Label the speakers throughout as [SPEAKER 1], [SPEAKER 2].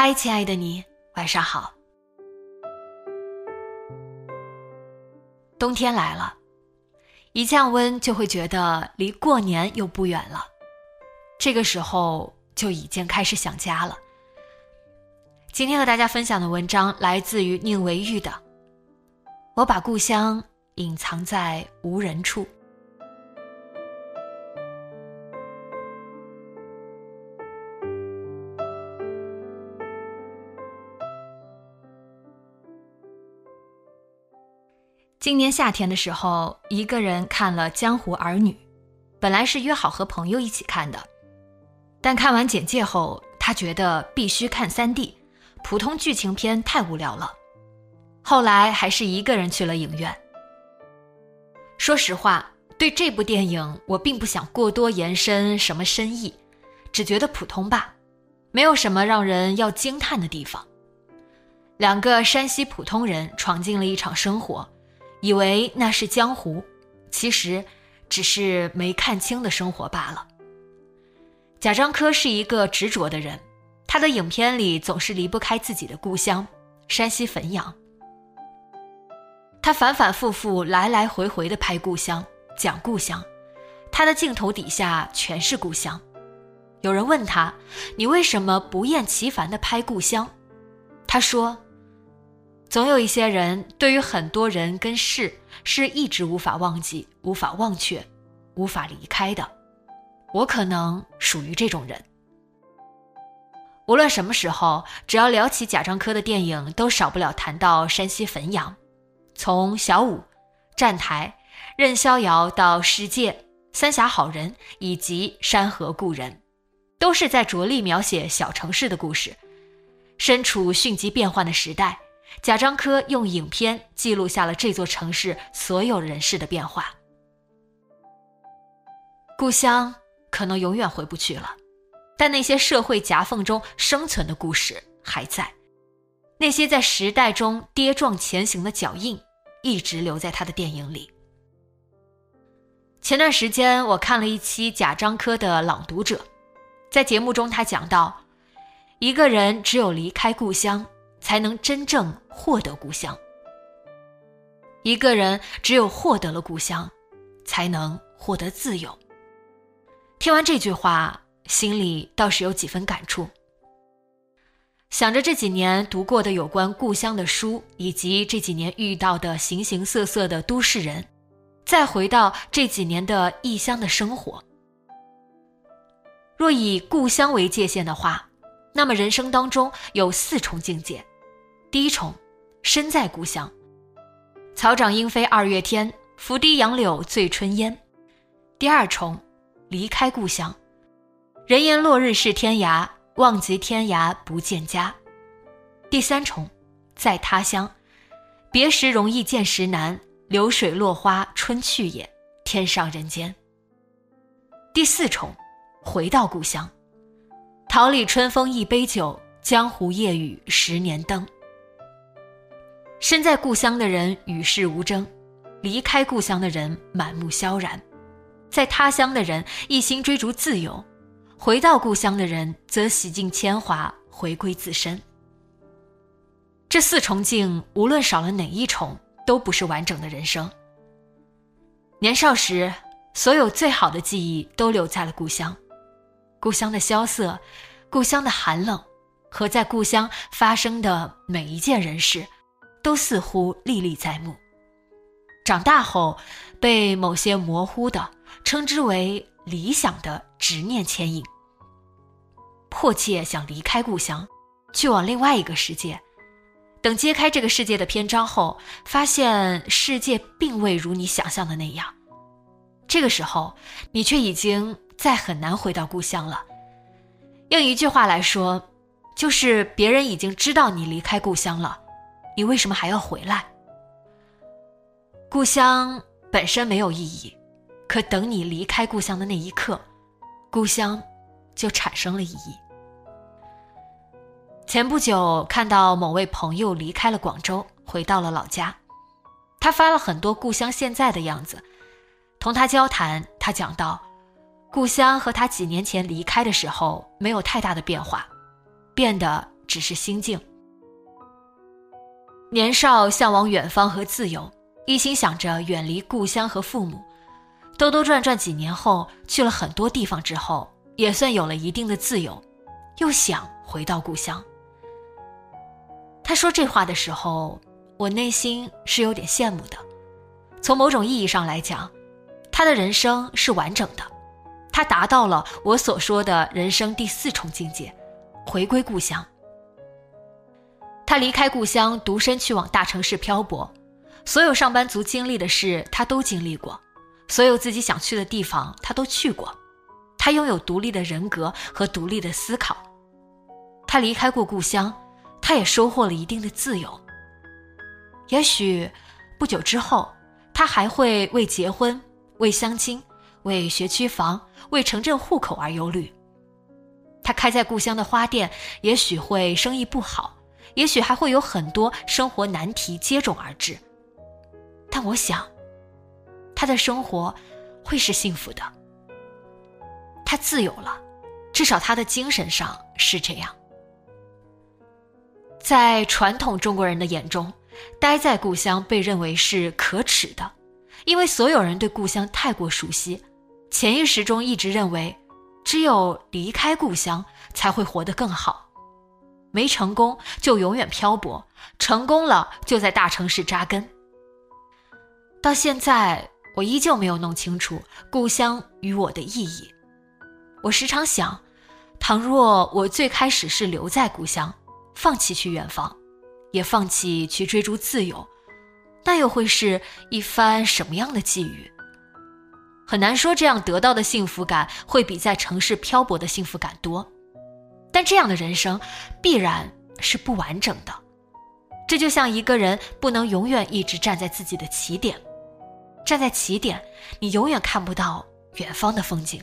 [SPEAKER 1] 嗨，亲爱的你，晚上好。冬天来了，一降温就会觉得离过年又不远了。这个时候就已经开始想家了。今天和大家分享的文章来自于宁为玉的《我把故乡隐藏在无人处》。今年夏天的时候，一个人看了《江湖儿女》，本来是约好和朋友一起看的，但看完简介后，他觉得必须看 3D，普通剧情片太无聊了。后来还是一个人去了影院。说实话，对这部电影我并不想过多延伸什么深意，只觉得普通吧，没有什么让人要惊叹的地方。两个山西普通人闯进了一场生活。以为那是江湖，其实只是没看清的生活罢了。贾樟柯是一个执着的人，他的影片里总是离不开自己的故乡山西汾阳。他反反复复、来来回回的拍故乡，讲故乡，他的镜头底下全是故乡。有人问他：“你为什么不厌其烦的拍故乡？”他说。总有一些人，对于很多人跟事，是一直无法忘记、无法忘却、无法离开的。我可能属于这种人。无论什么时候，只要聊起贾樟柯的电影，都少不了谈到山西汾阳。从小五、站台、任逍遥到世界、三峡好人以及山河故人，都是在着力描写小城市的故事。身处迅疾变幻的时代。贾樟柯用影片记录下了这座城市所有人事的变化。故乡可能永远回不去了，但那些社会夹缝中生存的故事还在，那些在时代中跌撞前行的脚印，一直留在他的电影里。前段时间我看了一期贾樟柯的《朗读者》，在节目中他讲到，一个人只有离开故乡。才能真正获得故乡。一个人只有获得了故乡，才能获得自由。听完这句话，心里倒是有几分感触。想着这几年读过的有关故乡的书，以及这几年遇到的形形色色的都市人，再回到这几年的异乡的生活。若以故乡为界限的话，那么人生当中有四重境界。第一重，身在故乡，草长莺飞二月天，拂堤杨柳醉春烟。第二重，离开故乡，人言落日是天涯，望极天涯不见家。第三重，在他乡，别时容易见时难，流水落花春去也，天上人间。第四重，回到故乡，桃李春风一杯酒，江湖夜雨十年灯。身在故乡的人与世无争，离开故乡的人满目萧然，在他乡的人一心追逐自由，回到故乡的人则洗尽铅华，回归自身。这四重境，无论少了哪一重，都不是完整的人生。年少时，所有最好的记忆都留在了故乡，故乡的萧瑟，故乡的寒冷，和在故乡发生的每一件人事。都似乎历历在目。长大后，被某些模糊的称之为理想的执念牵引，迫切想离开故乡，去往另外一个世界。等揭开这个世界的篇章后，发现世界并未如你想象的那样。这个时候，你却已经再很难回到故乡了。用一句话来说，就是别人已经知道你离开故乡了，你为什么还要回来？故乡本身没有意义，可等你离开故乡的那一刻，故乡就产生了意义。前不久看到某位朋友离开了广州，回到了老家。他发了很多故乡现在的样子。同他交谈，他讲到，故乡和他几年前离开的时候没有太大的变化，变的只是心境。年少向往远方和自由，一心想着远离故乡和父母，兜兜转转几年后，去了很多地方之后，也算有了一定的自由，又想回到故乡。他说这话的时候，我内心是有点羡慕的。从某种意义上来讲，他的人生是完整的，他达到了我所说的人生第四重境界——回归故乡。他离开故乡，独身去往大城市漂泊，所有上班族经历的事，他都经历过；所有自己想去的地方，他都去过。他拥有独立的人格和独立的思考。他离开过故乡。他也收获了一定的自由。也许不久之后，他还会为结婚、为相亲、为学区房、为城镇户口而忧虑。他开在故乡的花店，也许会生意不好，也许还会有很多生活难题接踵而至。但我想，他的生活会是幸福的。他自由了，至少他的精神上是这样。在传统中国人的眼中，待在故乡被认为是可耻的，因为所有人对故乡太过熟悉，潜意识中一直认为，只有离开故乡才会活得更好，没成功就永远漂泊，成功了就在大城市扎根。到现在，我依旧没有弄清楚故乡与我的意义。我时常想，倘若我最开始是留在故乡。放弃去远方，也放弃去追逐自由，那又会是一番什么样的际遇？很难说，这样得到的幸福感会比在城市漂泊的幸福感多。但这样的人生必然是不完整的。这就像一个人不能永远一直站在自己的起点，站在起点，你永远看不到远方的风景。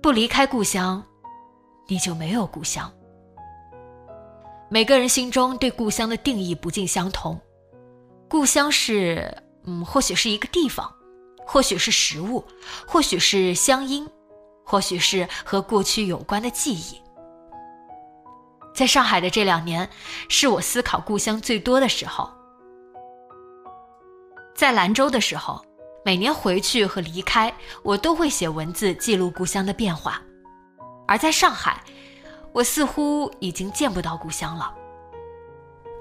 [SPEAKER 1] 不离开故乡，你就没有故乡。每个人心中对故乡的定义不尽相同，故乡是，嗯，或许是一个地方，或许是食物，或许是乡音，或许是和过去有关的记忆。在上海的这两年，是我思考故乡最多的时候。在兰州的时候，每年回去和离开，我都会写文字记录故乡的变化，而在上海。我似乎已经见不到故乡了。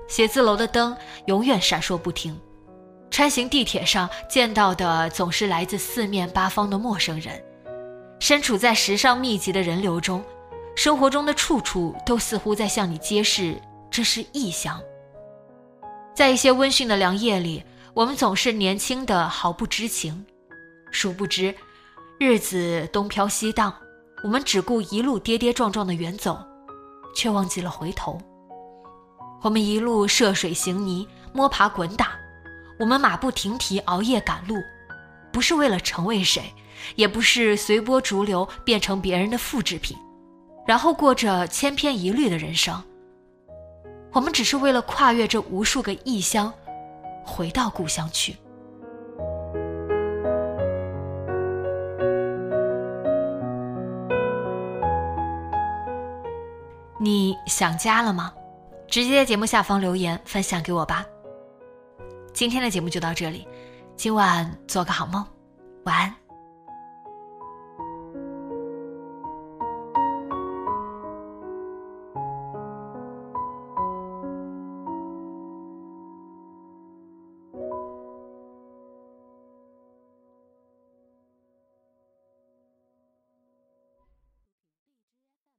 [SPEAKER 1] 写字楼的灯永远闪烁不停，穿行地铁上见到的总是来自四面八方的陌生人。身处在时尚密集的人流中，生活中的处处都似乎在向你揭示这是异乡。在一些温驯的凉夜里，我们总是年轻的毫不知情，殊不知，日子东飘西荡。我们只顾一路跌跌撞撞的远走，却忘记了回头。我们一路涉水行泥，摸爬滚打，我们马不停蹄熬夜赶路，不是为了成为谁，也不是随波逐流变成别人的复制品，然后过着千篇一律的人生。我们只是为了跨越这无数个异乡，回到故乡去。你想家了吗？直接在节目下方留言分享给我吧。今天的节目就到这里，今晚做个好梦，晚安。